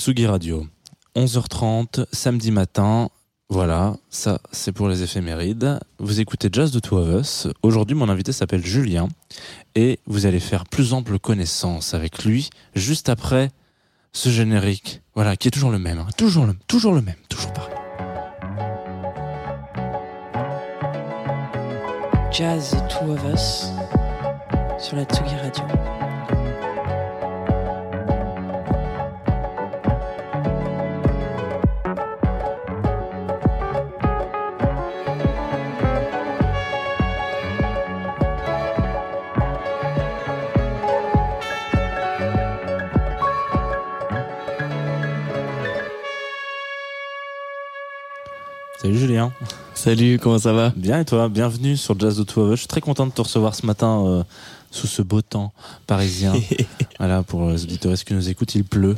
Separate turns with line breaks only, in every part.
Tsugi Radio. 11h30, samedi matin. Voilà, ça c'est pour les éphémérides. Vous écoutez Jazz de Two of Us. Aujourd'hui, mon invité s'appelle Julien et vous allez faire plus ample connaissance avec lui juste après ce générique. Voilà, qui est toujours le même, hein. toujours le, toujours le même, toujours pareil.
Jazz The Two of Us sur la Tsugi Radio.
Julien.
Salut, comment ça va?
Bien et toi? Bienvenue sur Jazz de Two of Us. Je suis très content de te recevoir ce matin euh, sous ce beau temps parisien. voilà, pour les auditeurs qui nous écoutent, il pleut?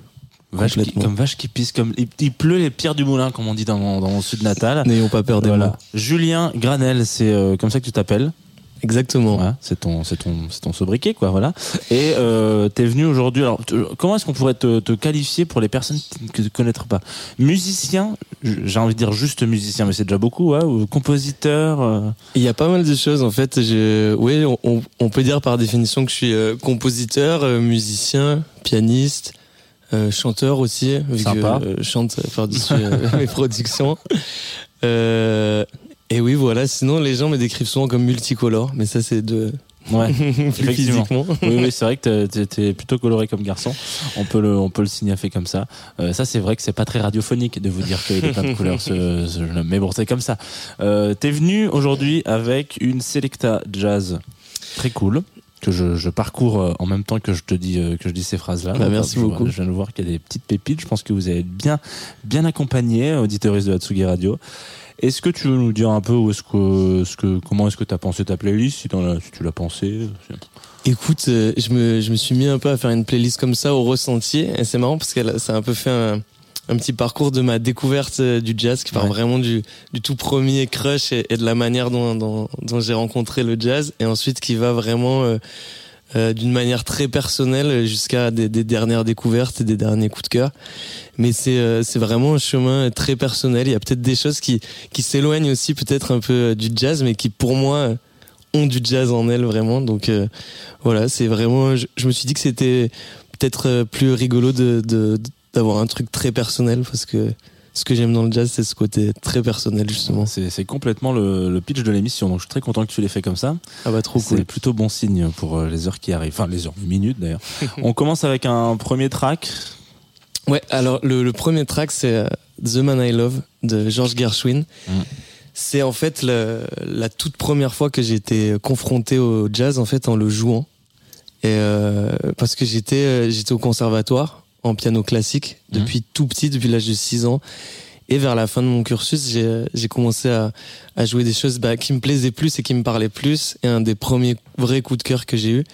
Vache qui- comme vache qui pisse, comme il, il pleut les pierres du moulin, comme on dit dans mon, dans mon sud natal.
N'ayons pas peur des
Voilà.
mots.
Julien Granel, c'est euh, comme ça que tu t'appelles.
Exactement.
Ouais, c'est ton, c'est ton, c'est ton sobriquet, quoi, voilà. Et euh, t'es venu aujourd'hui. Alors, comment est-ce qu'on pourrait te, te qualifier pour les personnes qui ne connaîtraient pas? Musicien, j'ai envie de dire juste musicien, mais c'est déjà beaucoup, ouais, ou compositeur. euh,
Il y a pas mal de choses en fait. Oui, on- on, on peut dire par définition que je suis euh, compositeur, euh, musicien, pianiste, euh, chanteur aussi, vu
Sympa.
que je chante par-dessus mes productions. Euh, et oui, voilà. Sinon, les gens me décrivent souvent comme multicolore, mais ça c'est de
Ouais. Effectivement.
physiquement.
oui, oui, c'est vrai que t'es- plutôt coloré comme garçon. On peut le, on peut le signifier comme ça. Euh, ça, c'est vrai que c'est pas très radiophonique de vous dire qu'il est plein de couleurs, ce, ce jeune homme. Mais bon, c'est comme ça. Euh, T'es venu aujourd'hui avec une Selecta Jazz très cool que je, je parcours euh, en même temps que je te dis euh, que je dis ces phrases-là.
Bah,
Donc,
merci
je
beaucoup.
Je viens de voir qu'il y a des petites pépites. Je pense que vous avez bien, bien accompagné, auditeuristes de Hatsugi Radio. Est-ce que tu veux nous dire un peu où est-ce que, ce que, comment est-ce que tu as pensé ta playlist, si, as- si tu l'as pensé
Écoute, euh, je me, je me suis mis un peu à faire une playlist comme ça au ressenti. Et c'est marrant parce que ça a un peu fait un, un petit parcours de ma découverte euh, du jazz qui part
Ouais.
vraiment du, du tout premier crush et, et de la manière dont, dont, dont j'ai rencontré le jazz. Et ensuite qui va vraiment euh, euh, d'une manière très personnelle jusqu'à des, des dernières découvertes et des derniers coups de cœur. Mais c'est euh, c'est vraiment un chemin très personnel. Il y a peut-être des choses qui, qui s'éloignent aussi peut-être un peu euh, du jazz, mais qui pour moi ont du jazz en elles vraiment. Donc euh, voilà, c'est vraiment. Je, je me suis dit que c'était peut-être euh, plus rigolo de- d'avoir un truc très personnel parce que ce que j'aime dans le jazz, c'est ce côté très personnel justement.
C'est c'est complètement le, le pitch de l'émission, donc je suis très content que tu l'aies fait comme ça.
Ah bah trop
C'est
cool.
plutôt bon signe pour euh, les heures qui arrivent, enfin les heures, les minutes d'ailleurs. On commence avec un premier track.
Ouais, alors le, le premier track c'est euh, The Man I Love de George Gershwin.
Mm.
C'est en fait le- la toute première fois que j'ai été confronté au jazz en fait en le jouant. Et euh, parce que j'étais j'étais au conservatoire en piano classique depuis tout petit, depuis l'âge de 6 ans. Et vers la fin de mon cursus, j'ai commencé à, à jouer des choses bah, qui me plaisaient plus et qui me parlaient plus. Et un des premiers vrais coups de cœur que j'ai eu,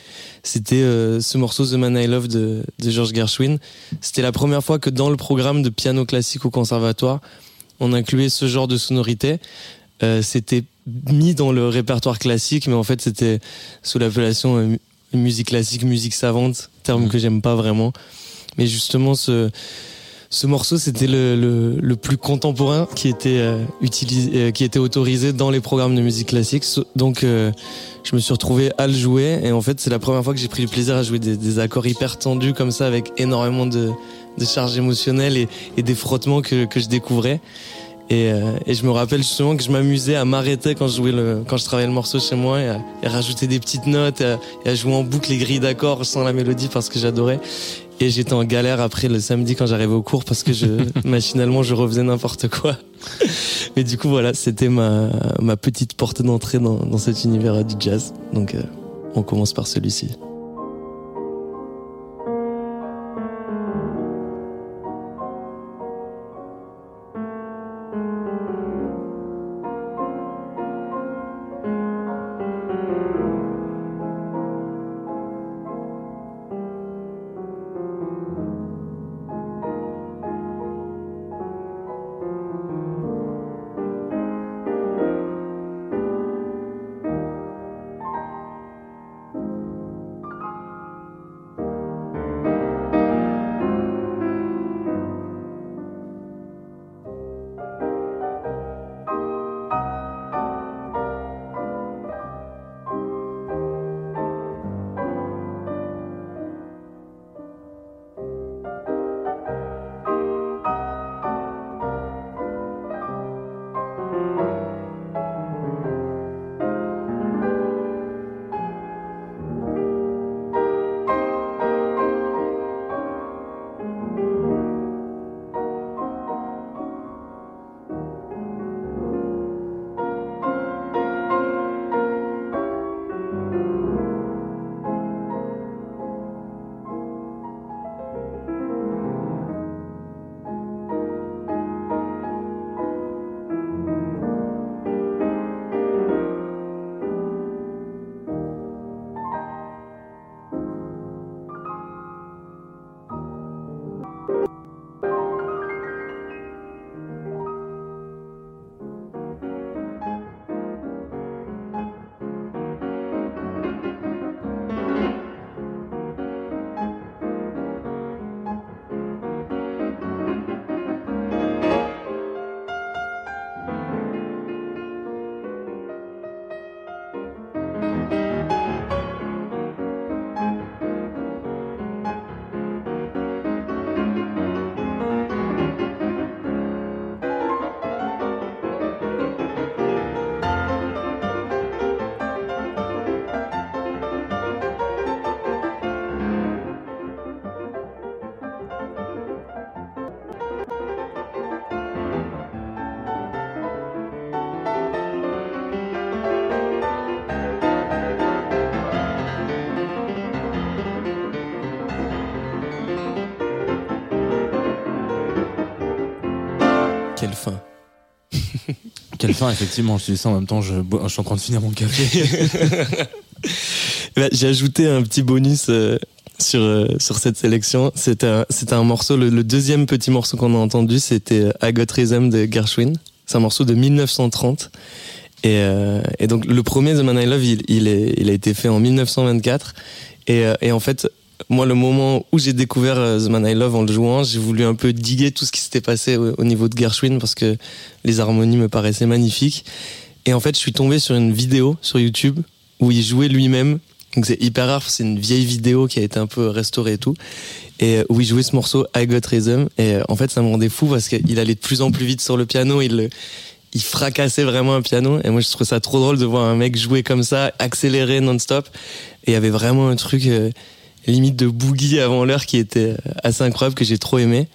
c'était euh, ce morceau The Man I Love de, de George Gershwin. C'était la première fois que dans le programme de piano classique au conservatoire, on incluait ce genre de sonorité. Euh, c'était mis dans le répertoire classique, mais en fait c'était sous l'appellation euh, mu- musique classique, musique savante, terme
Mhm.
que j'aime pas vraiment. Mais justement, ce, ce morceau, c'était le, le, le plus contemporain qui était euh, utilisé, euh, qui était autorisé dans les programmes de musique classique. Donc, euh, je me suis retrouvé à le jouer. Et en fait, c'est la première fois que j'ai pris du plaisir à jouer des, des accords hyper tendus comme ça, avec énormément de, de charges émotionnelles et, et des frottements que, que je découvrais. Et, euh, et je me rappelle justement que je m'amusais à m'arrêter quand je jouais le, quand je travaillais le morceau chez moi et à, et à rajouter des petites notes et à, et à jouer en boucle les grilles d'accords sans la mélodie parce que j'adorais. Et j'étais en galère après le samedi quand j'arrivais au cours parce que je, machinalement, je refaisais n'importe quoi. Mais du coup, voilà, c'était ma, ma petite porte d'entrée dans, dans cet univers du jazz. Donc, euh, on commence par celui-ci. Fin,
effectivement. Je dis ça en même temps, je, suis en train de finir mon café.
Bah, j'ai ajouté un petit bonus euh, sur, euh, sur cette sélection. C'était un, un morceau, le, deuxième petit morceau qu'on a entendu, c'était euh, I de Gershwin. C'est un morceau de 1930. Et, donc le premier The Man I Love, il, est, il a été fait en 1924. Et, euh, et en fait, moi, le moment où j'ai découvert euh, The Man I Love en le jouant, j'ai voulu un peu diguer tout ce qui s'était passé au, au niveau de Gershwin parce que les harmonies me paraissaient magnifiques. Et en fait, je suis tombé sur une vidéo sur YouTube où il jouait lui-même. Donc c'est hyper rare, c'est une vieille vidéo qui a été un peu restaurée et tout. Et euh, où il jouait ce morceau I Got Rhythm. Et euh, en fait, ça me rendait fou parce qu'il allait de plus en plus vite sur le piano. Il, il fracassait vraiment un piano. Et moi, je trouve ça trop drôle de voir un mec jouer comme ça, accéléré non-stop. Et il y avait vraiment un truc limite de boogie avant l'heure qui était euh, assez incroyable que j'ai trop aimé.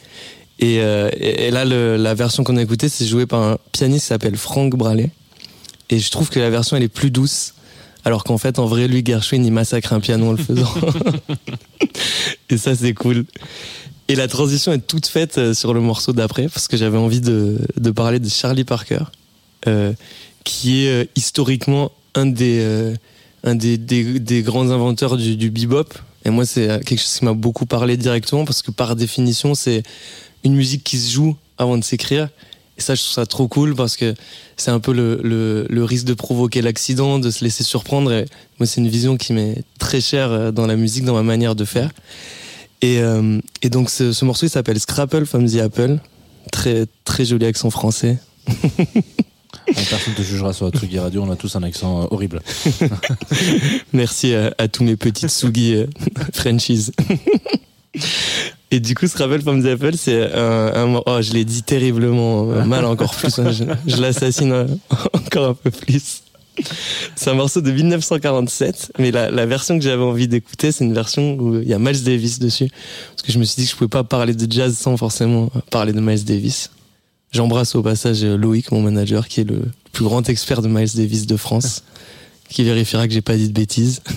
Et, euh, là, la version qu'on a écoutée, c'est joué par un pianiste qui s'appelle Frank Bralet. Et je trouve que la version, elle est plus douce. Alors qu'en fait, en vrai, lui, Gershwin, il massacre un piano en le faisant. et ça, c'est cool. Et la transition est toute faite euh, sur le morceau d'après, parce que j'avais envie de, de parler de Charlie Parker, qui est historiquement un des, un des, des, grands inventeurs du bebop. Et moi, c'est euh, quelque chose qui m'a beaucoup parlé directement, parce que par définition, c'est une musique qui se joue avant de s'écrire. Et ça, je trouve ça trop cool parce que c'est un peu le, le, risque de provoquer l'accident, de se laisser surprendre. Et moi, c'est une vision qui m'est très chère euh, dans la musique, dans ma manière de faire. Et, euh, et donc, ce, ce morceau, il s'appelle Scrapple from the Apple. Très, très joli accent français.
Personne te jugera sur la Tsugi Radio, on a tous un accent euh, horrible.
Merci à, tous mes petites Sugi euh, Frenchies. Et du coup, Scrabble from the Apple, c'est un, un Oh, je l'ai dit terriblement euh, mal encore plus. hein, je l'assassine encore un peu plus. C'est un morceau de 1947, mais la, la version que j'avais envie d'écouter, c'est une version où il y a Miles Davis dessus. Parce que je me suis dit que je pouvais pas parler de jazz sans forcément parler de Miles Davis. J'embrasse au passage euh, Loïc, mon manager, qui est le plus grand expert de Miles Davis de France, qui vérifiera que j'ai pas dit de bêtises.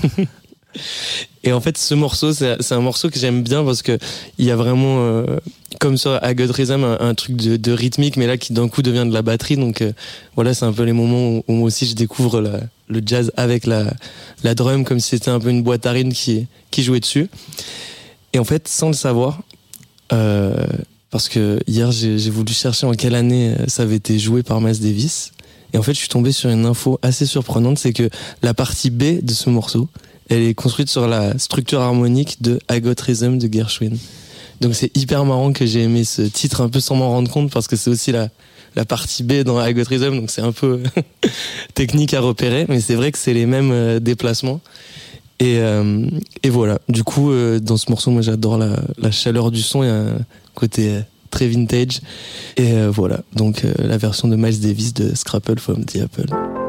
Et en fait, ce morceau, c'est un morceau que j'aime bien parce que il y a vraiment, euh, comme sur A God Rhythm, un, un truc de, de rythmique, mais là qui d'un coup devient de la batterie. Donc euh, voilà, c'est un peu les moments où, où moi aussi je découvre la- le jazz avec la, la drum, comme si c'était un peu une boîte à rythme qui, qui jouait dessus. Et en fait, sans le savoir, euh, parce que hier j'ai voulu chercher en quelle année euh, ça avait été joué par Miles Davis. Et en fait, je suis tombé sur une info assez surprenante, c'est que la partie B de ce morceau, elle est construite sur la structure harmonique de I Rhythm de Gershwin. Donc c'est hyper marrant que j'ai aimé ce titre un peu sans m'en rendre compte parce que c'est aussi la, la partie B dans I Rhythm, donc c'est un peu technique à repérer, mais c'est vrai que c'est les mêmes euh, déplacements. Et, euh, et voilà, du coup, euh, dans ce morceau, moi j'adore la, la chaleur du son, côté euh, très vintage. Et euh, voilà, donc euh, la version de Miles Davis de Scrapple from the Apple.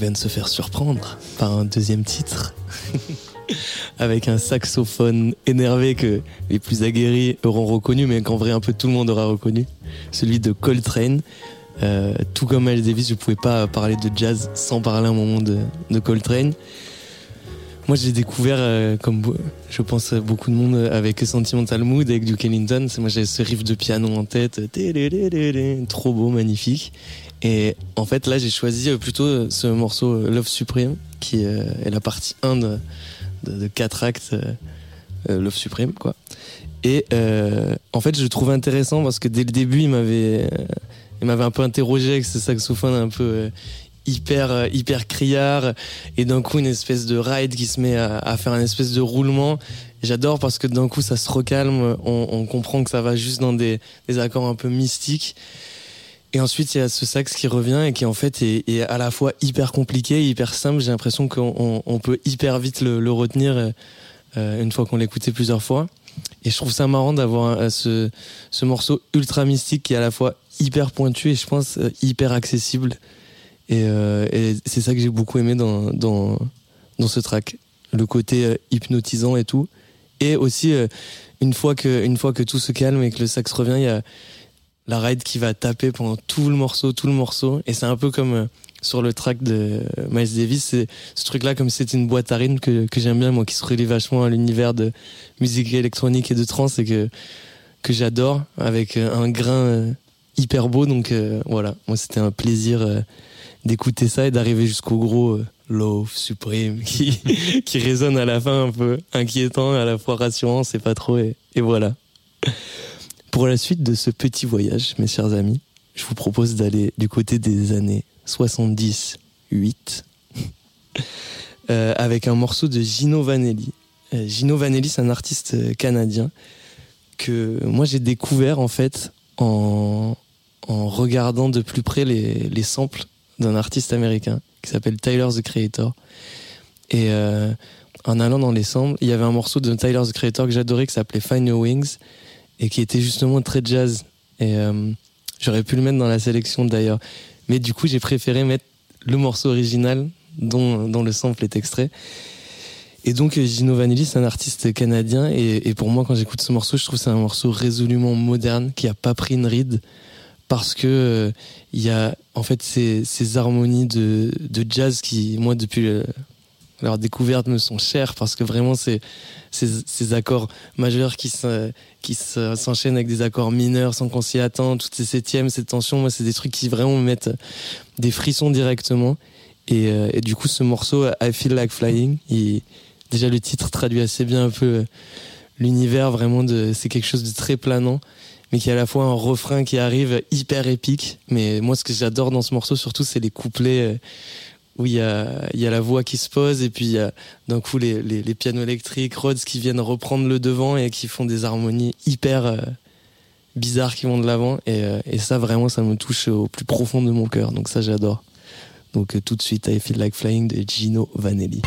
Vient de se faire surprendre par un deuxième titre. Avec un saxophone énervé que les plus aguerris auront reconnu, mais qu'en vrai un peu tout le monde aura reconnu. Celui de Coltrane. Euh, tout comme Miles Davis, je pouvais pas parler de jazz sans parler un moment de, de Coltrane. Moi, j'ai découvert, euh, comme je pense beaucoup de monde, avec Sentimental Mood, avec Duke Ellington. Moi, j'avais ce riff de piano en tête, trop beau, magnifique. Et en fait, là, j'ai choisi plutôt ce morceau Love Supreme, qui est la partie 1 de, de, 4 actes Love Supreme, quoi. Et en fait, je le trouve intéressant parce que dès le début, il m'avait il m'avait un peu interrogé avec ce saxophone un peu euh, hyper euh, hyper criard et d'un coup une espèce de ride qui se met à, faire un espèce de roulement. J'adore parce que d'un coup ça se recalme. On, comprend que ça va juste dans des, accords un peu mystiques. Et ensuite il y a ce sax qui revient et qui en fait est, à la fois hyper compliqué hyper simple. J'ai l'impression qu'on on, peut hyper vite le, retenir euh, une fois qu'on l'écoutait plusieurs fois. Et je trouve ça marrant d'avoir ce, ce morceau ultra mystique qui est à la fois hyper pointu et je pense euh, hyper accessible. Et, euh, et c'est ça que j'ai beaucoup aimé dans, dans, dans ce track. Le côté euh, hypnotisant et tout. Et aussi, une, fois que, une fois que tout se calme et que le sax revient, il y a la ride qui va taper pendant tout le morceau, tout le morceau. Et c'est un peu comme sur le track de Miles Davis, c'est ce truc-là comme c'est une boîte à rythme que, que j'aime bien, moi qui se relie vachement à l'univers de musique électronique et de trance et que, que j'adore, avec un grain hyper beau. Donc euh, voilà, moi c'était un plaisir euh, d'écouter ça et d'arriver jusqu'au gros euh, Love Supreme qui, qui résonne à la fin un peu inquiétant, à la fois rassurant, c'est pas trop. Et, voilà. Pour la suite de ce petit voyage, mes chers amis, je vous propose d'aller du côté des années 70, 8, avec un morceau de Gino Vanelli. Gino Vanelli, c'est un artiste canadien que moi j'ai découvert en fait en, en regardant de plus près les, les samples d'un artiste américain qui s'appelle Tyler the Creator. Et euh, en allant dans les samples, il y avait un morceau de Tyler the Creator que j'adorais qui s'appelait Find Your Wings et qui était justement très jazz. Et euh, j'aurais pu le mettre dans la sélection d'ailleurs. Mais du coup, j'ai préféré mettre le morceau original dont, le sample est extrait. Et donc Gino Vanelli, c'est un artiste canadien et, et pour moi, quand j'écoute ce morceau, je trouve c'est un morceau résolument moderne qui a pas pris une ride parce que euh, il y a en fait ces, ces harmonies de, de, jazz qui moi depuis leur découverte me sont chères parce que vraiment c'est ces, ces, accords majeurs qui s'enchaînent avec des accords mineurs sans qu'on s'y attend. Toutes ces septièmes ces tensions moi c'est des trucs qui vraiment me mettent des frissons directement. Et, euh, et, du coup ce morceau I Feel Like Flying il, déjà le titre traduit assez bien un peu l'univers vraiment c'est quelque chose de très planant mais qui a à la fois un refrain qui arrive hyper épique. Mais moi, ce que j'adore dans ce morceau, surtout, c'est les couplets euh, où il y a, la voix qui se pose et puis il y a d'un coup les, les, les, pianos électriques, Rhodes qui viennent reprendre le devant et qui font des harmonies hyper euh, bizarres qui vont de l'avant. Et, euh, et, ça, vraiment, ça me touche au plus profond de mon cœur. Donc ça, j'adore. Donc tout de suite, I Feel Like Flying de Gino Vanelli.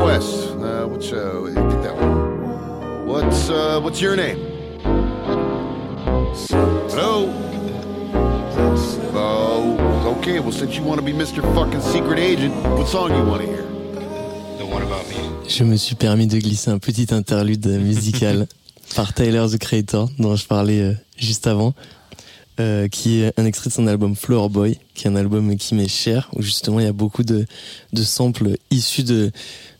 Uh, what's uh, get that one? What's uh, what's your name? Hello? Oh, okay. Well, since you want to be Mr. Fucking Secret Agent, what song you want to hear?
The one about me.
Je me suis permis de glisser un petit interlude musical par Tyler the Creator dont je parlais euh, juste avant, euh, qui est un extrait de son album Flower Boy, qui est un album qui m'est cher, où justement il y a beaucoup de, de samples issus de,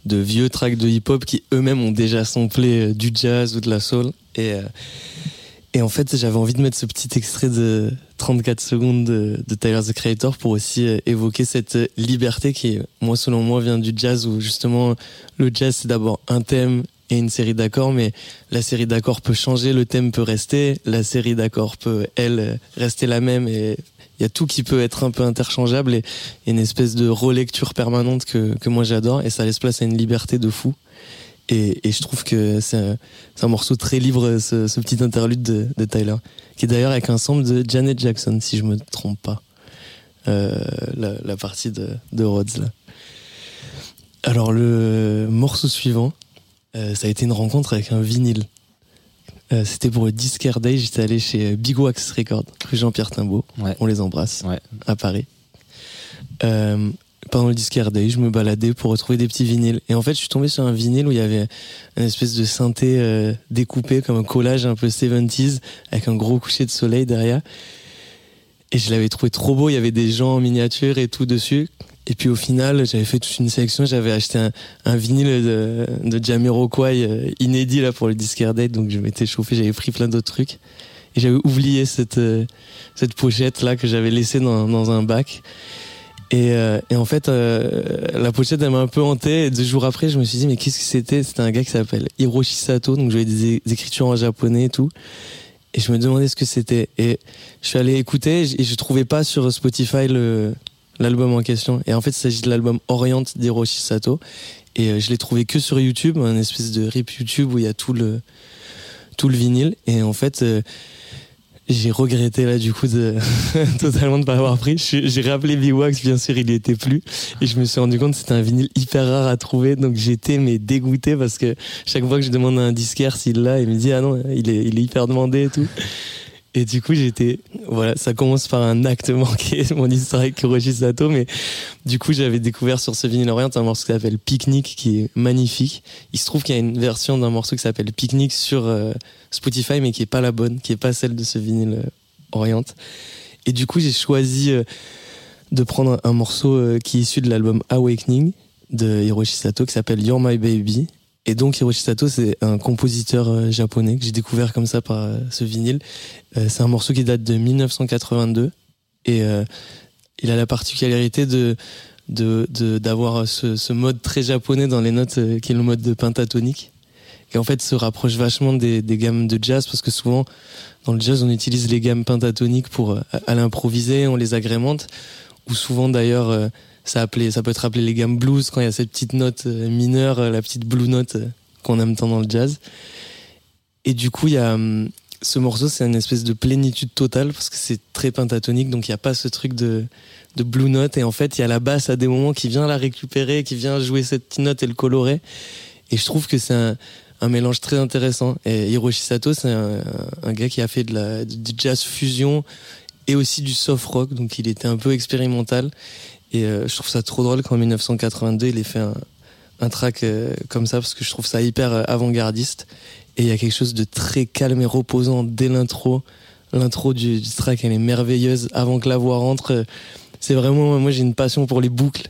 de vieux tracks de hip-hop qui eux-mêmes ont déjà samplé euh, du jazz ou de la soul. Et, euh, et en fait, j'avais envie de mettre ce petit extrait de 34 secondes de, de Tyler the Creator pour aussi évoquer cette liberté qui, moi, selon moi, vient du jazz où justement le jazz c'est d'abord un thème et une série d'accords, mais la série d'accords peut changer, le thème peut rester, la série d'accords peut, elle, rester la même et il y a tout qui peut être un peu interchangeable et, une espèce de relecture permanente que, que moi j'adore et ça laisse place à une liberté de fou. Et, et je trouve que c'est un, un morceau très libre, ce, ce petit interlude de, de Tyler, qui est d'ailleurs avec un sample de Janet Jackson, si je me trompe pas. Euh, la, la partie de, de Rhodes là. Alors le morceau suivant, euh, ça a été une rencontre avec un vinyle. Euh, C'était pour le Discard Day, j'étais allé chez Big Wax Records, rue Jean-Pierre Timbaud.
Ouais.
On les embrasse
Ouais.
à Paris. Euh, pendant le disquaire day, je me baladais pour retrouver des petits vinyles. Et en fait, je suis tombé sur un vinyle où il y avait une espèce de synthé euh, découpé comme un collage un peu 70s avec un gros coucher de soleil derrière. Et je l'avais trouvé trop beau. Il y avait des gens en miniature et tout dessus. Et puis au final, j'avais fait toute une sélection. J'avais acheté un, un vinyle de, de Jamiroquai euh, inédit là pour le disquaire day. Donc je m'étais chauffé. J'avais pris plein d'autres trucs. Et j'avais oublié cette, euh, cette pochette là que j'avais laissée dans, dans un bac. Et, euh, et en fait, euh, la pochette, elle m'a un peu hanté. Et deux jours après, je me suis dit, mais qu'est-ce que c'était? C'était un gars qui s'appelle Hiroshi Sato. Donc, j'avais des, des écritures en japonais et tout. Et je me demandais ce que c'était. Et je suis allé écouter et je trouvais pas sur Spotify le l'album en question. Et en fait, il s'agit de l'album Orient d'Hiroshi Sato. Et euh, je l'ai trouvé que sur YouTube, un espèce de rip YouTube où il y a tout le tout le vinyle. Et en fait, euh, j'ai regretté là du coup de totalement de pas avoir pris. J'ai rappelé V-Wax, bien sûr, il y était plus. Et je me suis rendu compte que c'était un vinyle hyper rare à trouver. Donc j'étais mais dégoûté parce que chaque fois que je demande à un disquaire s'il l'a, il me dit ah non, il est, il est hyper demandé et tout. Et du coup, j'étais, voilà, ça commence par un acte manqué, mon histoire avec Kuroshi Sato, mais du coup, j'avais découvert sur ce vinyle Orient un morceau qui s'appelle Picnic, qui est magnifique. Il se trouve qu'il y a une version d'un morceau qui s'appelle Picnic sur euh, Spotify, mais qui est pas la bonne, qui est pas celle de ce vinyle euh, Orient. Et du coup, j'ai choisi euh, de prendre un morceau qui est issu de l'album Awakening de Hiroshi Sato, qui s'appelle You're My Baby. Et donc Hiroshi Sato, c'est un compositeur euh, japonais que j'ai découvert comme ça par euh, ce vinyle. Euh, c'est un morceau qui date de 1982 et il a la particularité de de de- d'avoir ce, ce mode très japonais dans les notes qui est le mode de pentatonique. Qui en fait se rapproche vachement des, des gammes de jazz parce que souvent dans le jazz on utilise les gammes pentatoniques pour à, à l'improviser on les agrémente. Ou souvent d'ailleurs ça peut être appelé les gammes blues quand il y a cette petite note euh, mineure euh, la petite blue note euh, qu'on aime tant dans le jazz et du coup il y a hum, ce morceau, c'est une espèce de plénitude totale parce que c'est très pentatonique, donc il n'y a pas ce truc de, blue note. Et en fait, il y a la basse à des moments qui vient la récupérer, qui vient jouer cette petite note et le colorer. Et je trouve que c'est un, mélange très intéressant. Et Hiroshi Sato, c'est un, gars qui a fait du jazz fusion et aussi du soft rock, donc il était un peu expérimental. Et euh, je trouve ça trop drôle qu'en 1982, il ait fait un, un track euh, comme ça parce que je trouve ça hyper euh, avant-gardiste. Et il y a quelque chose de très calme et reposant dès l'intro. L'intro du, du track, elle est merveilleuse. Avant que la voix rentre, euh, c'est vraiment, moi j'ai une passion pour les boucles.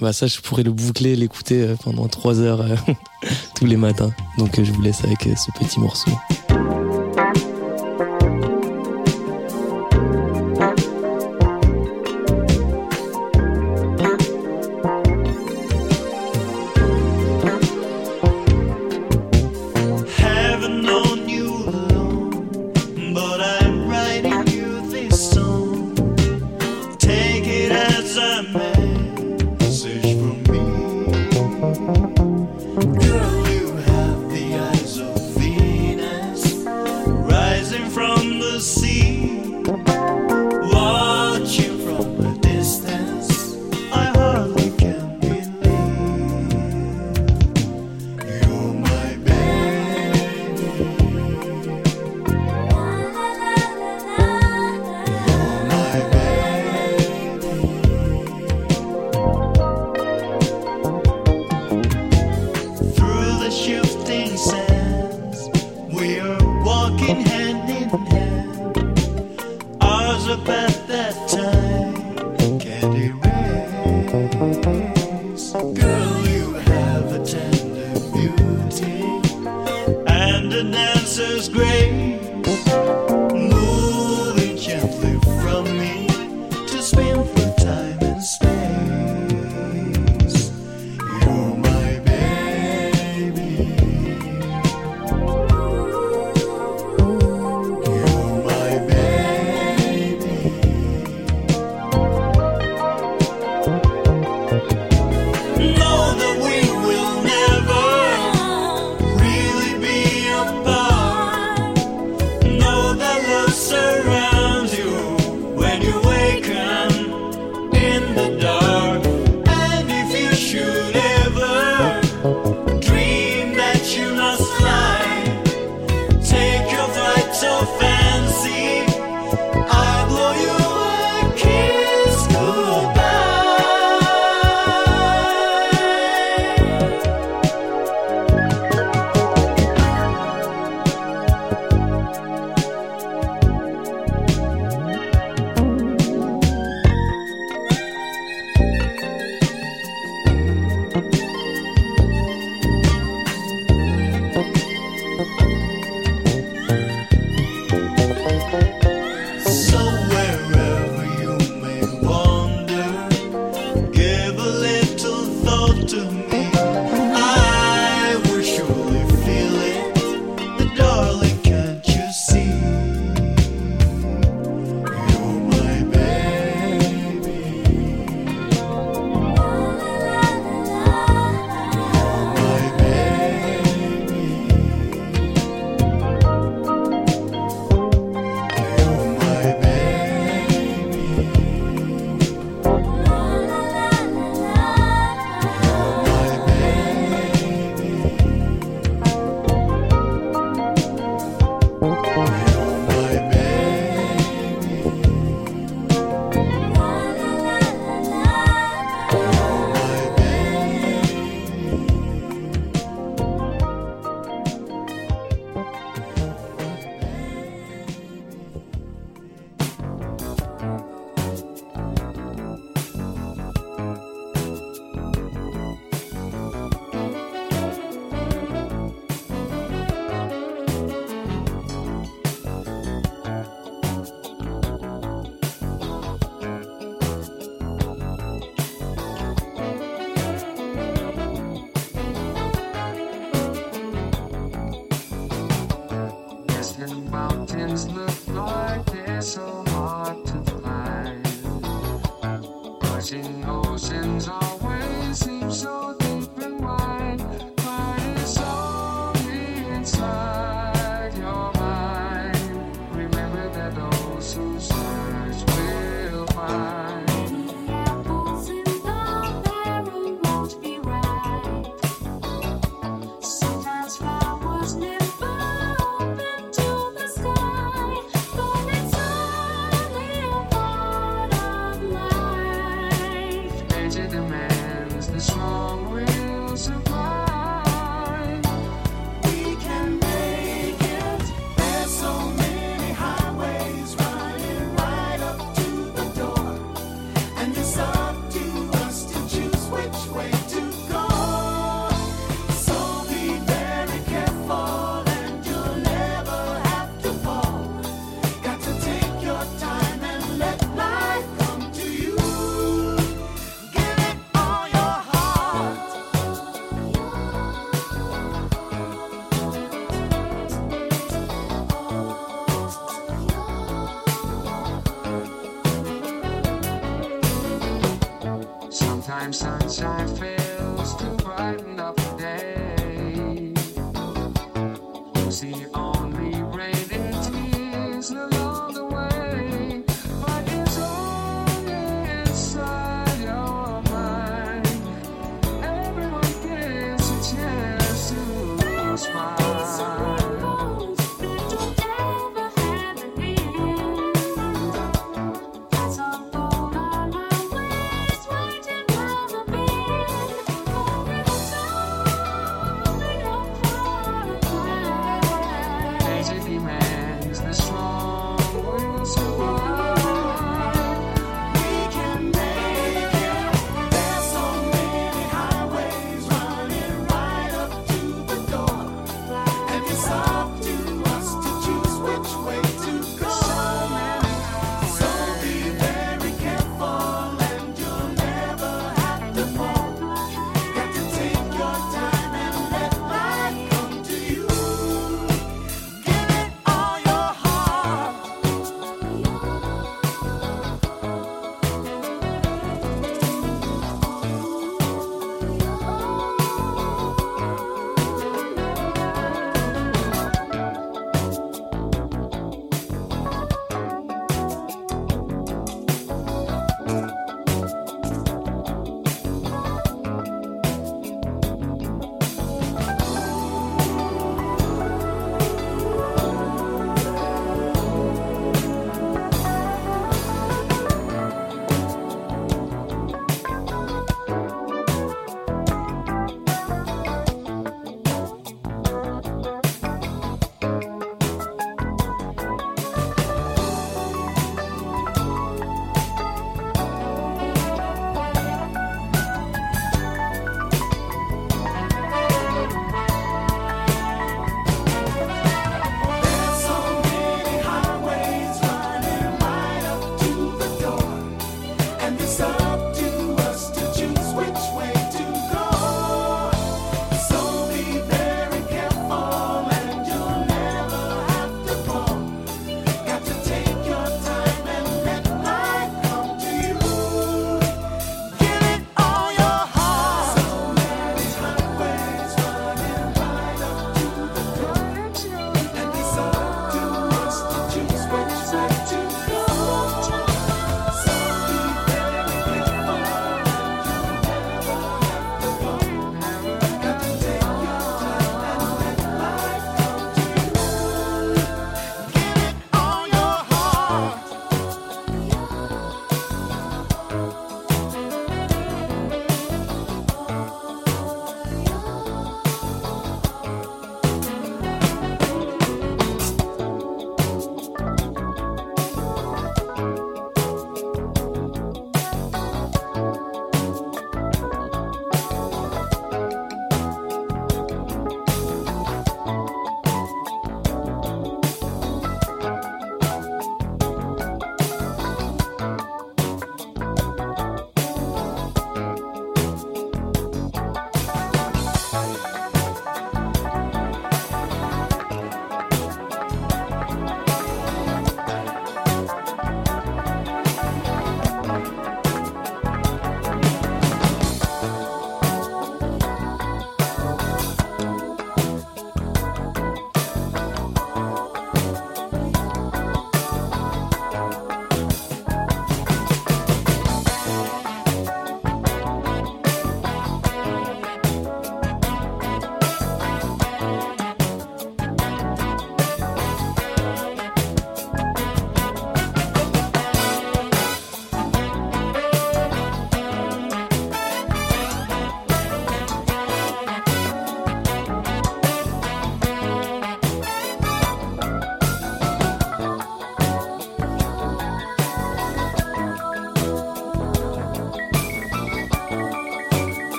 Bah ça, je pourrais le boucler, l'écouter euh, pendant trois heures tous les matins. Donc je vous laisse avec ce petit morceau.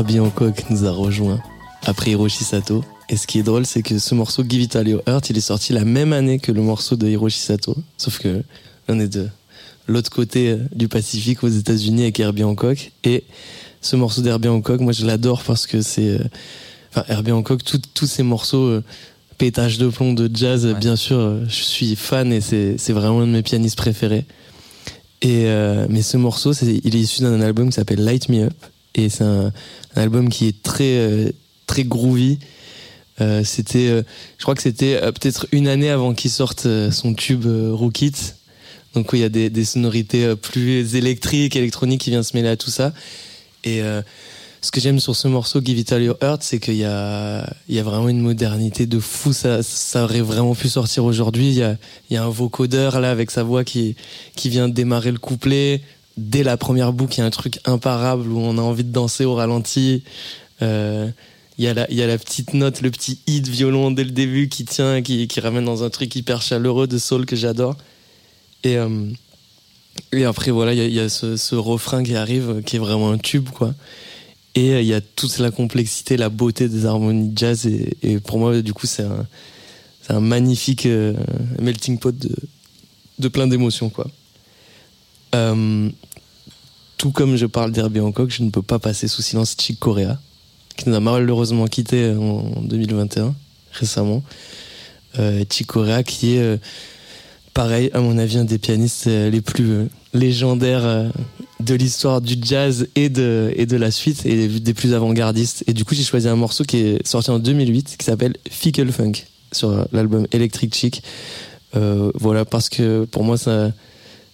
Herbie Hancock nous a rejoint après Hiroshi Sato. Et ce qui est drôle, c'est que ce morceau Give It a Little Heart, il est sorti la même année que le morceau de Hiroshi Sato. Sauf que on est de l'autre côté euh, du Pacifique aux États-Unis avec Herbie Hancock. Et ce morceau d'Herbie Hancock, moi je l'adore parce que c'est. euh, Enfin, Herbie Hancock, tous ces morceaux. euh, pétage de plomb de jazz,
Ouais.
bien sûr, je suis fan et c'est vraiment un de mes pianistes préférés. Et euh, mais ce morceau, c'est- il est issu d'un album qui s'appelle Light Me Up et c'est un, album qui est très euh, très groovy. Euh, c'était, euh, je crois que c'était peut-être une année avant qu'il sorte son tube Rookit. Donc il y a des, sonorités plus électriques, électroniques qui viennent se mêler à tout ça. Et ce que j'aime sur ce morceau Give It All Your Heart, c'est qu'il y a, il y a vraiment une modernité de fou. Ça, ça aurait vraiment pu sortir aujourd'hui. Il y a, il y a un vocodeur là avec sa voix qui, qui vient démarrer le couplet. Dès la première boucle, il y a un truc imparable où on a envie de danser au ralenti. Euh, il y, a la, y a la petite note, le petit hit violon dès le début qui tient, qui, ramène dans un truc hyper chaleureux de soul que j'adore. Et, euh, après, voilà, il y a, ce, refrain qui arrive, qui est vraiment un tube, quoi. Et euh, il y a toute la complexité, la beauté des harmonies jazz. Et, pour moi, du coup, c'est un, magnifique melting pot de, plein d'émotions, quoi. Tout comme je parle d'Herbie Hancock, je ne peux pas passer sous silence Chick Corea, qui nous a malheureusement quitté en 2021, récemment. Euh, Chick Corea, qui est, euh, pareil, à mon avis, un des pianistes euh, les plus euh, légendaires euh, de l'histoire du jazz et de, et de la suite, et des plus avant-gardistes. Et du coup, j'ai choisi un morceau qui est sorti en 2008, qui s'appelle Fickle Funk, sur l'album Electric Chick. Euh, voilà, parce que pour moi, ça,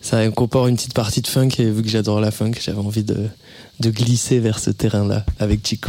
ça incorpore une petite partie de funk, et vu que j'adore la funk, j'avais envie de, glisser vers ce terrain-là avec Chick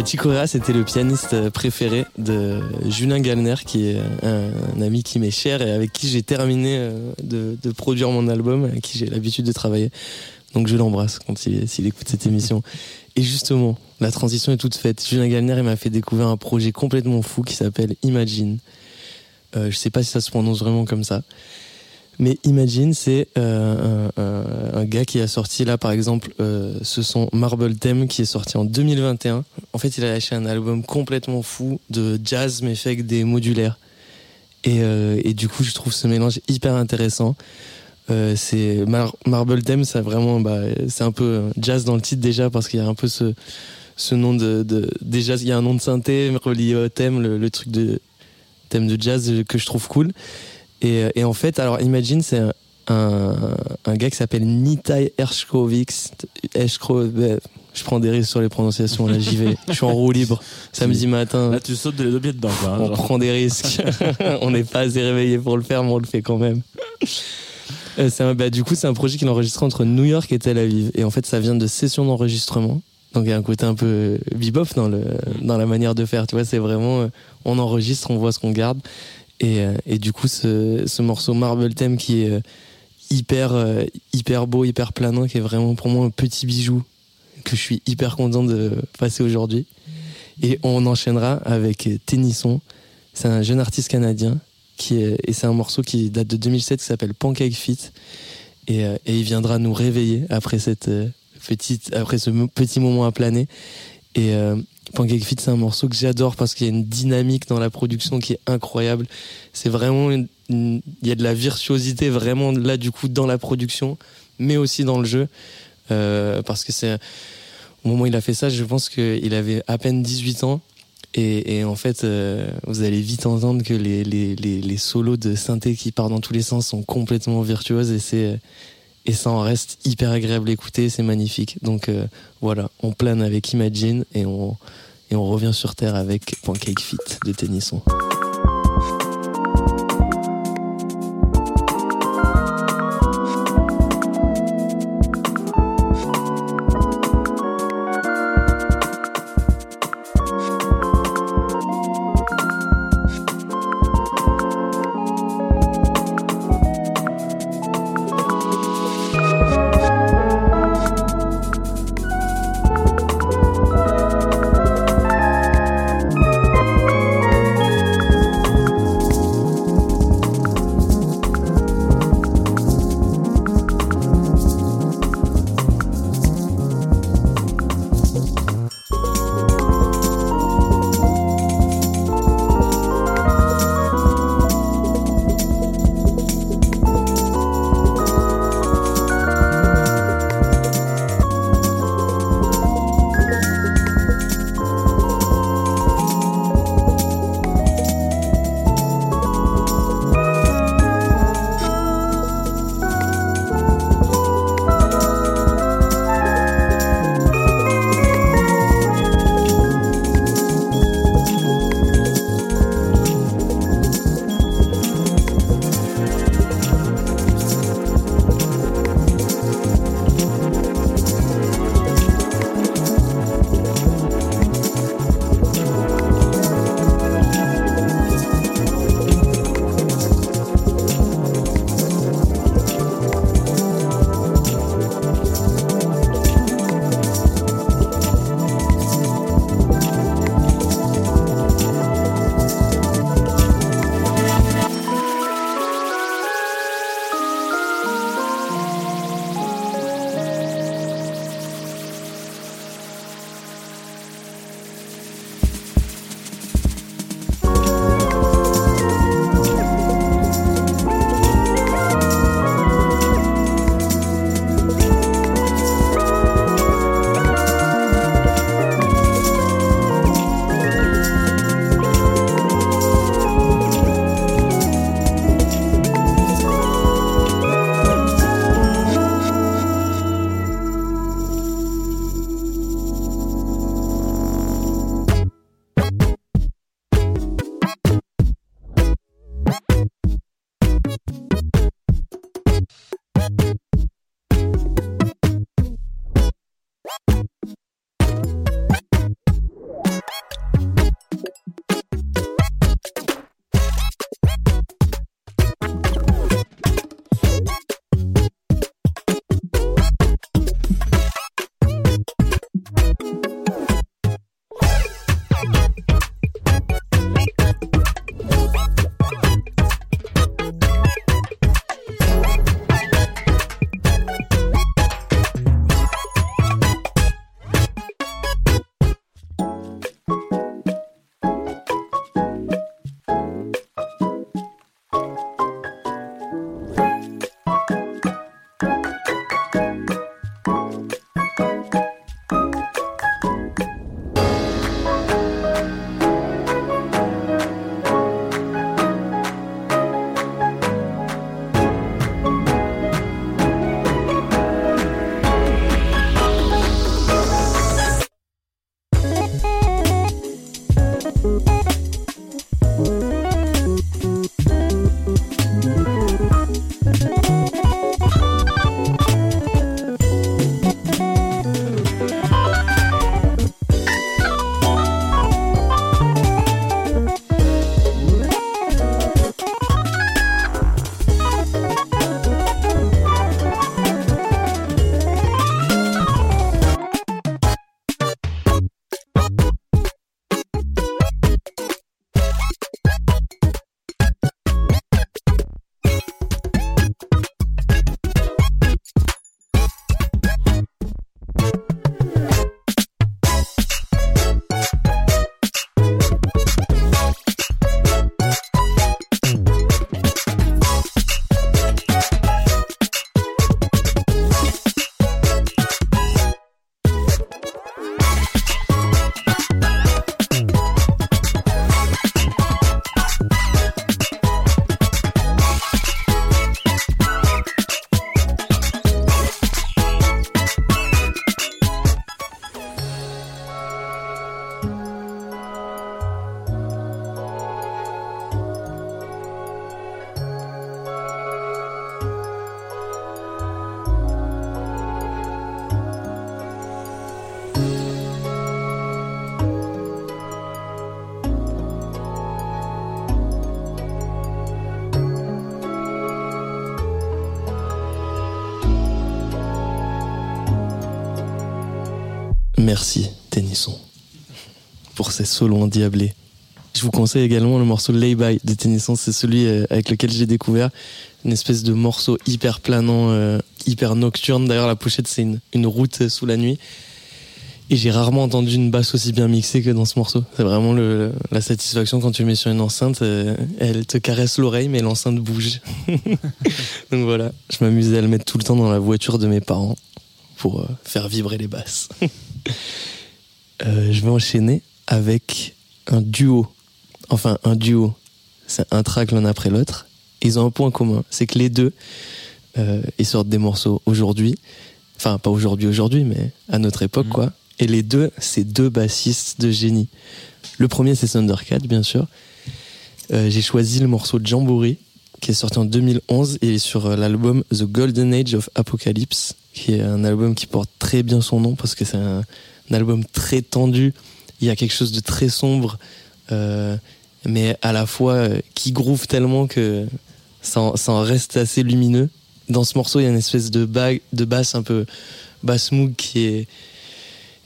Euh, c'était le pianiste euh, préféré de Julien Gallner, qui est un, un ami qui m'est cher et avec qui j'ai terminé euh, de, produire mon album, avec qui j'ai l'habitude de travailler. Donc je l'embrasse quand il, s'il écoute cette émission. Et justement, la transition est toute faite. Julien Gallner, m'a fait découvrir un projet complètement fou qui s'appelle Imagine. Euh, je sais pas si ça se prononce vraiment comme ça. Mais Imagine, c'est euh, un, gars qui a sorti là, par exemple, euh, ce son Marble Theme qui est sorti en 2021. En fait, il a lâché un album complètement fou de jazz, mais fait avec des modulaires. Et, euh, du coup, je trouve ce mélange hyper intéressant. Euh, c'est Mar- Marble Theme, c'est vraiment, bah, c'est un peu jazz dans le titre déjà parce qu'il y a un peu ce, nom de, déjà il y a un nom de synthé relié au thème, le, truc de thème de jazz que je trouve cool. Et, en fait, alors Imagine, c'est un, gars qui s'appelle Nitai Ershkovix. Je prends des risques sur les prononciations, là j'y vais. Je suis en roue libre, samedi matin.
Là, tu sautes de les deux pieds dedans, quoi. hein,
On
genre.
prend des risques. on n'est pas assez réveillé pour le faire, mais on le fait quand même. Euh, un- bah, du coup, c'est un projet qu'il a enregistré entre New York et Tel Aviv. Et en fait, ça vient de sessions d'enregistrement. Donc, il y a un côté un peu bebop dans, le, dans la manière de faire. Tu vois, c'est vraiment, euh, on enregistre, on voit ce qu'on garde. Et, euh, et du coup, ce, ce morceau Marble Theme qui est hyper, hyper beau, hyper planant, qui est vraiment pour moi un petit bijou que je suis hyper content de passer aujourd'hui. Et on enchaînera avec Tennyson. C'est un jeune artiste canadien qui et c'est un morceau qui date de 2007 qui s'appelle Pancake Fit. Et, euh, et il viendra nous réveiller après cette euh, petite, après ce petit moment à planer. Et euh, Pancake Fit, c'est un morceau que j'adore parce qu'il y a une dynamique dans la production qui est incroyable. C'est vraiment, il y a de la virtuosité vraiment là du coup dans la production, mais aussi dans le jeu, Euh, parce que c'est au moment où il a fait ça, je pense qu'il avait à peine 18 ans. Et, en fait, euh, vous allez vite entendre que les, les, les, les solos de synthé qui partent dans tous les sens sont complètement virtuoses et c'est et ça en reste hyper agréable à écouter, c'est magnifique. Donc euh, voilà, on plane avec Imagine et on, et on revient sur Terre avec Pancake Fit de Tennyson. Merci, Tennyson, pour ces solos endiablés. Je vous conseille également le morceau Lay By de Tennyson, c'est celui euh, avec lequel j'ai découvert une espèce de morceau hyper planant, euh, hyper nocturne. D'ailleurs, la pochette, c'est une, une route sous la nuit. Et j'ai rarement entendu une basse aussi bien mixée que dans ce morceau. C'est vraiment la satisfaction quand tu mets sur une enceinte. euh, elle te caresse l'oreille, mais l'enceinte bouge. Donc voilà, je m'amusais à le mettre tout le temps dans la voiture de mes parents pour euh, faire vibrer les basses. Euh, je vais enchaîner avec un duo. Enfin, un duo. C'est un track l'un après l'autre. Ils ont un point commun, c'est que les deux, euh, ils sortent des morceaux aujourd'hui. Enfin, pas aujourd'hui, aujourd'hui, mais à notre époque,
Mhm.
quoi. Et les deux, c'est deux bassistes de génie. Le premier, c'est Thundercat, bien sûr. Euh, J'ai choisi le morceau de Jamboree, qui est sorti en 2011 et sur euh, l'album The Golden Age of Apocalypse, qui est un album qui porte très bien son nom parce que c'est un, album très tendu. Il y a quelque chose de très sombre, euh, mais à la fois euh, qui groove tellement que ça en, reste assez lumineux. Dans ce morceau, il y a une espèce de, basse un peu basse moog qui est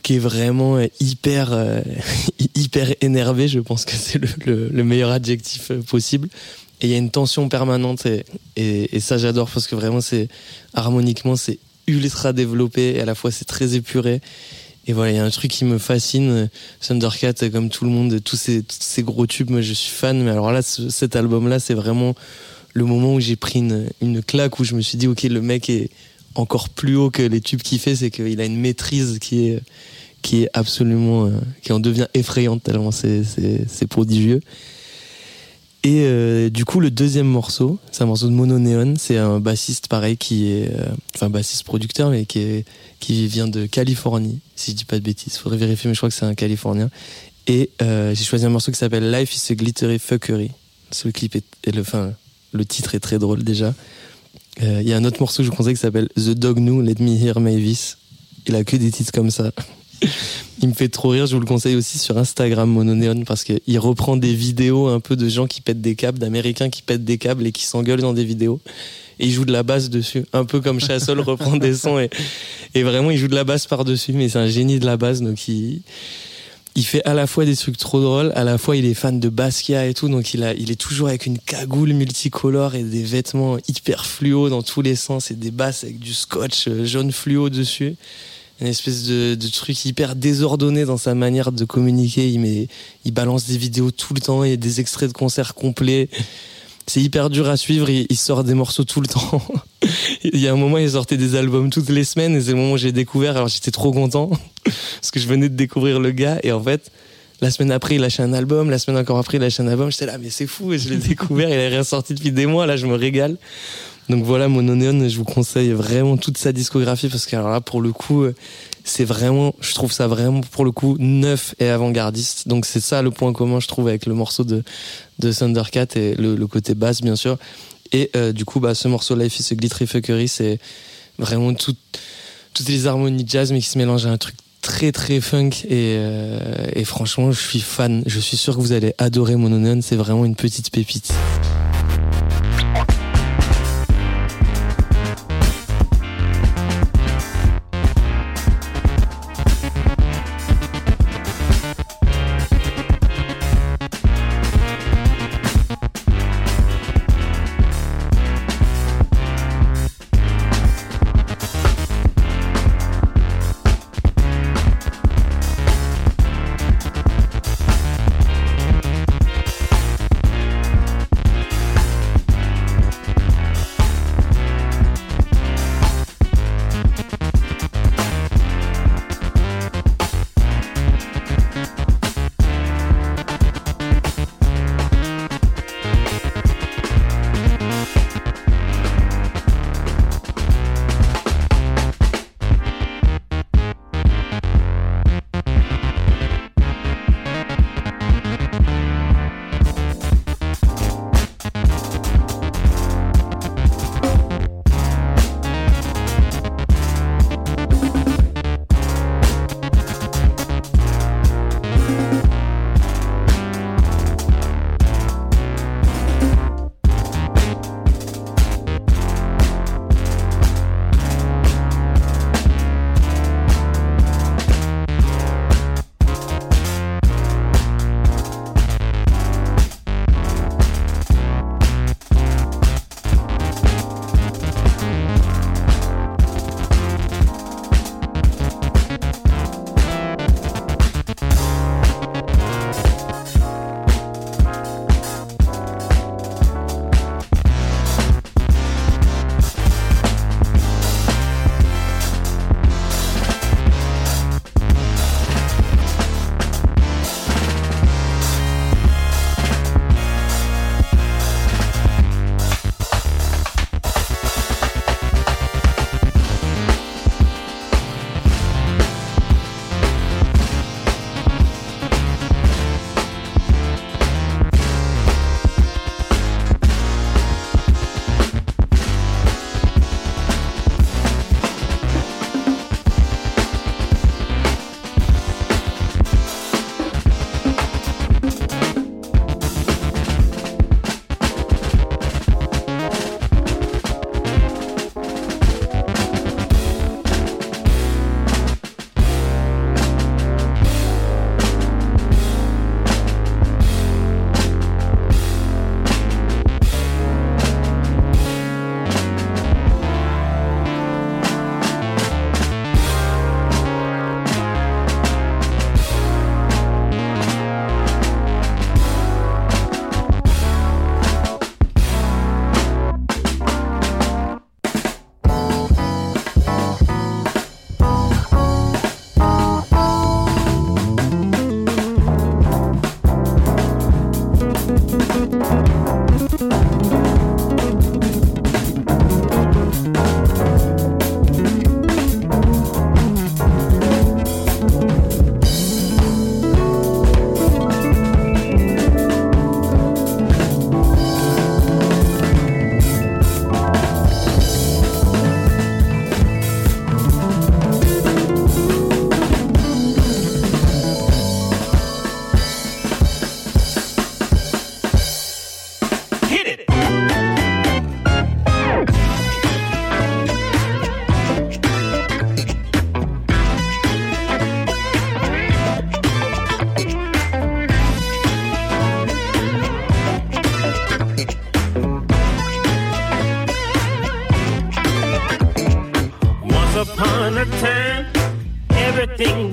qui est vraiment hyper euh, hyper énervé. Je pense que c'est le, le- le meilleur adjectif possible. Et il y a une tension permanente et, ça j'adore parce que vraiment c'est harmoniquement c'est ultra développé et à la fois c'est très épuré. Et voilà, il y a un truc qui me fascine. Thundercat, comme tout le monde, tous ces, gros tubes, moi je suis fan. Mais alors là, ce- cet album-là, c'est vraiment le moment où j'ai pris une, une claque, où je me suis dit, ok, le mec est encore plus haut que les tubes qu'il fait, c'est qu'il a une maîtrise qui est, qui est absolument, euh, qui en devient effrayante tellement c'est prodigieux. Et euh, du coup, le deuxième morceau, c'est un morceau de Mono Neon. C'est un bassiste pareil qui est, euh, enfin bassiste producteur, mais qui est, qui vient de Californie, si je dis pas de bêtises. Faudrait vérifier, mais je crois que c'est un Californien. Et euh, j'ai choisi un morceau qui s'appelle Life is a Glittery Fuckery. Ce clip est, et le, enfin, le titre est très drôle déjà. Il y a un autre morceau que je vous conseille qui s'appelle The Dog New, Let Me Hear Mavis. Il a que des titres comme ça. Il me fait trop rire, je vous le conseille aussi sur Instagram Mononéon parce qu'il reprend des vidéos un peu de gens qui pètent des câbles, d'Américains qui pètent des câbles et qui s'engueulent dans des vidéos. Et il joue de la basse dessus, un peu comme Chassol reprend des sons et, et vraiment il joue de la basse par-dessus, mais c'est un génie de la basse donc il, il fait à la fois des trucs trop drôles, à la fois il est fan de Basquiat et tout, donc il, a, il est toujours avec une cagoule multicolore et des vêtements hyper fluo dans tous les sens et des basses avec du scotch euh, jaune fluo dessus. Une espèce de, truc hyper désordonné dans sa manière de communiquer. Il, met, il balance des vidéos tout le temps et des extraits de concerts complets. C'est hyper dur à suivre, il, il sort des morceaux tout le temps. il y a un moment, il sortait des albums toutes les semaines et c'est le moment où j'ai découvert. Alors j'étais trop content parce que je venais de découvrir le gars et en fait, la semaine après, il lâchait un album, la semaine encore après, il lâchait un album. J'étais là, mais c'est fou, et je l'ai découvert, il est rien sorti depuis des mois, là, je me régale. Donc voilà, Mononeon, je vous conseille vraiment toute sa discographie parce que alors là, pour le coup, euh, c'est vraiment, je trouve ça vraiment, pour le coup, neuf et avant-gardiste. Donc c'est ça le point commun, je trouve, avec le morceau de, de Thundercat et le, le côté basse, bien sûr. Et euh, du coup, bah, ce morceau Life is a Glittery Fuckery, c'est vraiment tout, toutes les harmonies jazz, mais qui se mélangent à un truc très très funk et, euh, et franchement je suis fan je suis sûr que vous allez adorer Mononeon c'est vraiment une petite pépite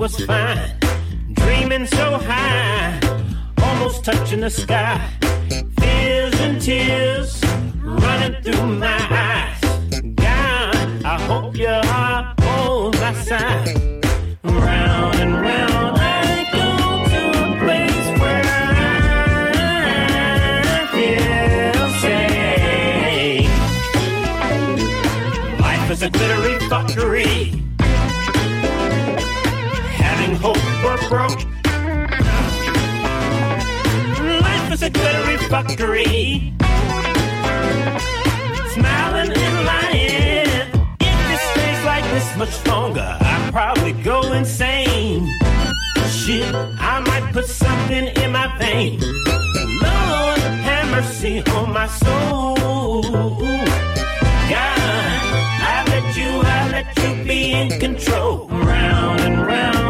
was fine. Dreaming so high, almost touching the sky. Insane. Shit, I might put something in my vein. Lord, have mercy on my soul. God, I let you, I let you be in control. Round and round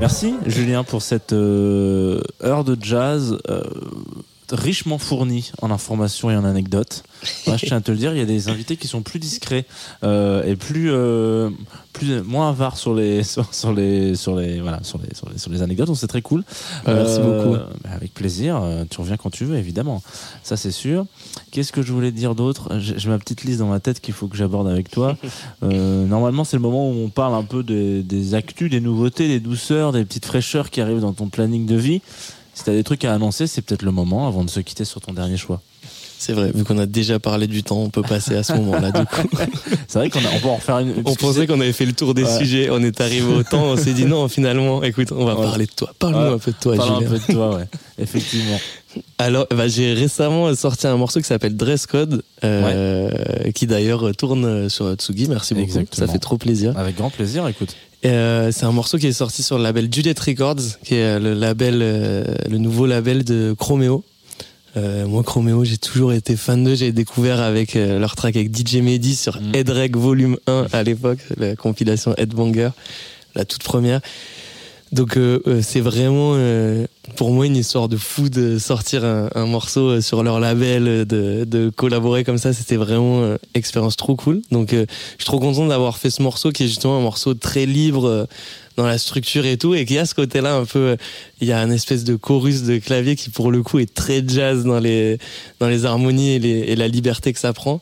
Merci Julien pour cette euh, heure de jazz euh, richement fournie en informations et en anecdotes. Moi, je tiens à te le dire, il y a des invités qui sont plus discrets euh, et plus, euh, plus moins avares sur les sur, sur les sur les voilà sur les sur les, sur les anecdotes. Donc c'est très cool.
Merci beaucoup.
bah, Avec plaisir. Euh, Tu reviens quand tu veux, évidemment. Ça c'est sûr. Qu'est-ce que je voulais te dire d'autre? J'ai ma petite liste dans ma tête qu'il faut que j'aborde avec toi. Euh, normalement, c'est le moment où on parle un peu des, des actus, des nouveautés, des douceurs, des petites fraîcheurs qui arrivent dans ton planning de vie. Si t'as des trucs à annoncer, c'est peut-être le moment avant de se quitter sur ton dernier choix.
C'est vrai, vu qu'on a déjà parlé du temps, on peut passer à ce moment-là. Du coup,
C'est vrai qu'on a- on peut en refaire une.
on pensait qu'on avait fait le tour des
Ouais.
sujets, on est arrivé au temps, on s'est dit non, finalement, écoute, on va
Ouais.
parler de toi. Parle-nous
Ouais.
un peu de toi,
Parle un
Julien.
peu de toi, ouais. Effectivement.
Alors, bah, j'ai récemment sorti un morceau qui s'appelle Dress Code, euh, qui d'ailleurs tourne sur Tsugi. Merci beaucoup,
Exactement.
ça fait trop plaisir.
Avec grand plaisir, écoute.
Euh, c'est un morceau qui est sorti sur le label Juliet Records, qui est le label, euh, le nouveau label de Chromeo. Euh, moi, Chromeo, j'ai toujours été fan d'eux. J'ai découvert avec euh, leur track avec DJ Mehdi sur
Mm.
Headreg Volume 1 à l'époque, la compilation Headbanger, la toute première. Donc euh, euh, c'est vraiment euh, pour moi une histoire de fou de sortir un, un morceau euh, sur leur label, euh, de, de collaborer comme ça. C'était vraiment euh, expérience trop cool. Donc euh, je suis trop content d'avoir fait ce morceau qui est justement un morceau très libre dans la structure et tout et qui a ce côté-là un peu. Il y a une espèce de chorus de clavier qui pour le coup est très jazz dans les dans les harmonies et, les, et la liberté que ça prend.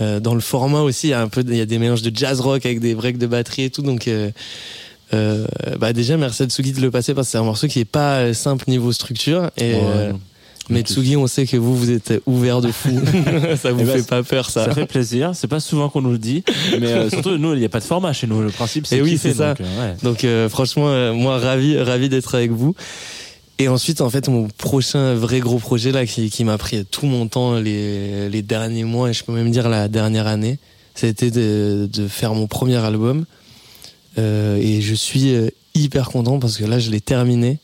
Euh, dans le format aussi, il y a un peu, il y a des mélanges de jazz rock avec des breaks de batterie et tout. Donc, euh, euh, bah déjà merci à Tsugi de le passer parce que c'est un morceau qui est pas simple niveau structure. Et
Ouais,
euh, mais Tsugi, on sait que vous, vous êtes ouvert de fou. ça vous
Eh ben,
fait pas peur, ça.
Ça fait plaisir. C'est pas souvent qu'on nous le dit, mais euh, surtout nous, il n'y a pas de format chez nous. Le principe, c'est
Eh oui, c'est ça.
donc, euh, ouais.
Donc franchement, moi ravi, ravi d'être avec vous. Et ensuite, en fait, mon prochain vrai gros projet là, qui, qui m'a pris tout mon temps les, les derniers mois et je peux même dire la dernière année, c'était de, de faire mon premier album. Euh, et je suis euh, hyper content parce que là, je l'ai terminé.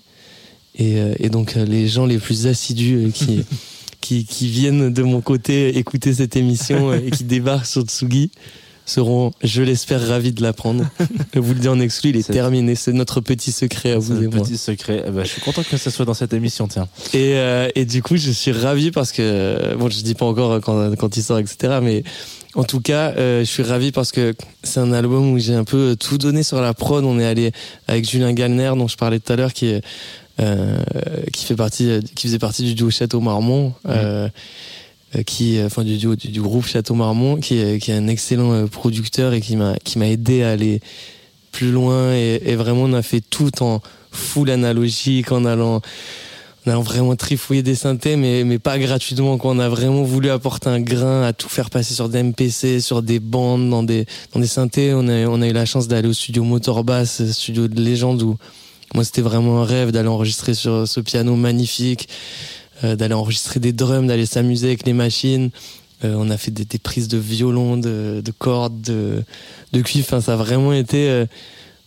Et, euh, et donc, les gens les plus assidus qui, qui, qui viennent de mon côté écouter cette émission et qui débarquent sur Tsugi seront, je l'espère, ravis de l'apprendre. je vous le dis en exclu, il est terminé. C'est notre petit secret à vous et moi.
petit secret. Eh ben, je suis content que ça soit dans cette émission, tiens.
Et, euh, et du coup, je suis ravi parce que, bon, je dis pas encore quand, quand il sort, etc. Mais en tout cas, euh, je suis ravi parce que c'est un album où j'ai un peu tout donné sur la prod. On est allé avec Julien Gallner, dont je parlais tout à l'heure, qui est, euh, qui fait partie, qui faisait partie du duo Château Marmont, euh, euh, qui, enfin, du duo, du, du groupe Château Marmont, qui est, qui est un excellent euh, producteur et qui m'a, qui m'a aidé à aller plus loin et, et vraiment on a fait tout en full analogique en allant en allant vraiment trifouiller des synthés mais mais pas gratuitement quoi on a vraiment voulu apporter un grain à tout faire passer sur des MPC sur des bandes dans des dans des synthés on a on a eu la chance d'aller au studio Motorbass studio de légende où moi, c'était vraiment un rêve d'aller enregistrer sur ce piano magnifique, euh, d'aller enregistrer des drums, d'aller s'amuser avec les machines. Euh, on a fait des, des prises de violon, de, de cordes, de, de cuivre. Enfin, ça a vraiment été. euh,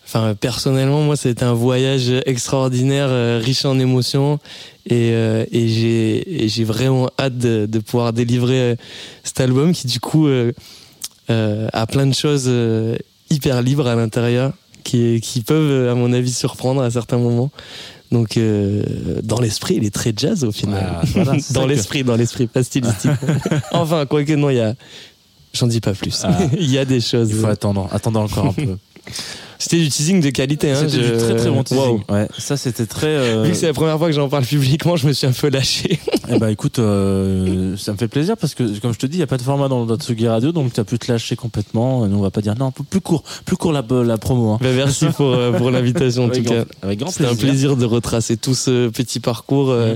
Enfin, personnellement, moi, c'était un voyage extraordinaire, euh, riche en émotions, et, euh, et j'ai vraiment hâte de, de pouvoir délivrer euh, cet album qui, du coup, euh, a plein de choses hyper libres à l'intérieur, qui qui peuvent, à mon avis, surprendre à certains moments. Donc, euh, dans l'esprit, il est très jazz au final.
Ah, voilà,
dans
que-
l'esprit, dans l'esprit, pas stylistique. enfin, quoique non, il y a. J'en dis pas plus.
Ah.
il y a des choses.
Il faut attendre, attendre encore un peu.
C'était du teasing de qualité. Hein,
C'était
je-
du très très bon teasing.
Waouh.
Ouais, ça c'était très. euh,
Vu que c'est la première fois que j'en parle publiquement, je me suis un peu lâché.
Eh ben écoute, euh, ça me fait plaisir parce que comme je te dis, il y a pas de format dans le Tsugi Radio, donc tu as pu te lâcher complètement. Nous on va pas dire non, plus court, plus court la, la promo. Hein.
Bah, merci pour, euh, pour l'invitation en tout cas.
avec grand
C'était un plaisir de retracer tout ce petit parcours. euh,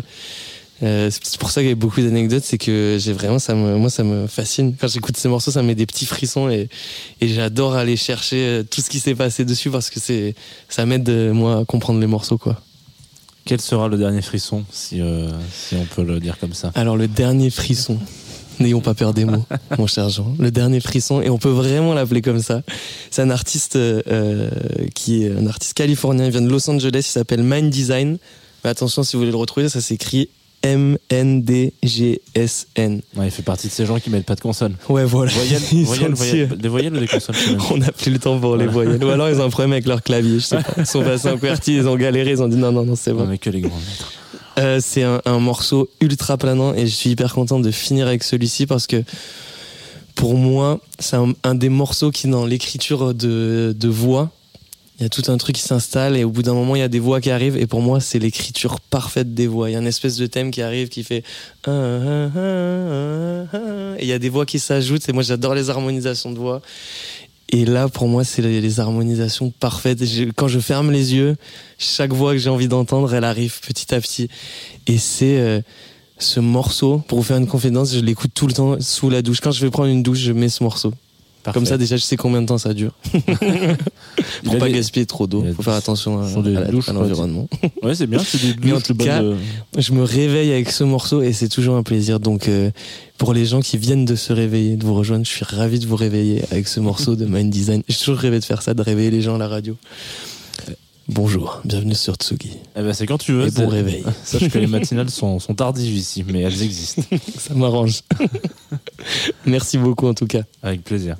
euh, c'est pour ça qu'il y a beaucoup d'anecdotes, c'est que j'ai vraiment ça me moi ça me fascine. Quand j'écoute ces morceaux, ça me met des petits frissons et, et j'adore aller chercher euh, tout ce qui s'est passé dessus parce que c'est ça m'aide euh, moi à comprendre les morceaux quoi.
Quel sera le dernier frisson, si, euh, si on peut le dire comme ça?
Alors le dernier frisson, n'ayons pas peur des mots, mon cher Jean. Le dernier frisson, et on peut vraiment l'appeler comme ça. C'est un artiste euh, qui est un artiste californien, il vient de Los Angeles, il s'appelle Mind Design. Mais attention, si vous voulez le retrouver, ça s'écrit M-N-D-G-S-N.
Ouais, Il fait partie de ces gens qui mettent pas de consonne.
Ouais, voilà.
Voyelles, voyelles, voyelles, des voyelles ou des consonnes
On n'a plus le temps pour les voyelles. Ou alors ils ont un problème avec leur clavier, je sais pas. Ils sont passés en QWERTY, ils ont galéré, ils ont dit non, non, non, c'est bon.
Non, mais que les grands lettres.
Euh, c'est un, un morceau ultra planant et je suis hyper content de finir avec celui-ci parce que pour moi, c'est un, un des morceaux qui, dans l'écriture de, de voix, il y a tout un truc qui s'installe et au bout d'un moment, il y a des voix qui arrivent et pour moi, c'est l'écriture parfaite des voix. Il y a une espèce de thème qui arrive qui fait et il y a des voix qui s'ajoutent et moi, j'adore les harmonisations de voix. Et là, pour moi, c'est les, harmonisations parfaites. Quand je ferme les yeux, chaque voix que j'ai envie d'entendre, elle arrive petit à petit. Et c'est euh, ce morceau, pour vous faire une confidence, je l'écoute tout le temps sous la douche. Quand je vais prendre une douche, je mets ce morceau. Comme ça, déjà, je sais combien de temps ça dure. Pour pas
des-
gaspiller trop d'eau. Faut faire attention à, à l'environnement.
Ouais, c'est bien, c'est des
Mais en
douches,
tout
bonnes,
cas, Je me réveille avec ce morceau et c'est toujours un plaisir. Donc, euh, pour les gens qui viennent de se réveiller, de vous rejoindre, je suis ravi de vous réveiller avec ce morceau de Mind Design. J'ai toujours rêvé de faire ça, de réveiller les gens à la radio. Bonjour, bienvenue sur Tsugi.
eh ben, c'est quand tu veux.
Et bon réveil.
Sache que les matinales sont, sont tardives ici, mais elles existent.
Ça m'arrange. Merci beaucoup en tout cas.
Avec plaisir.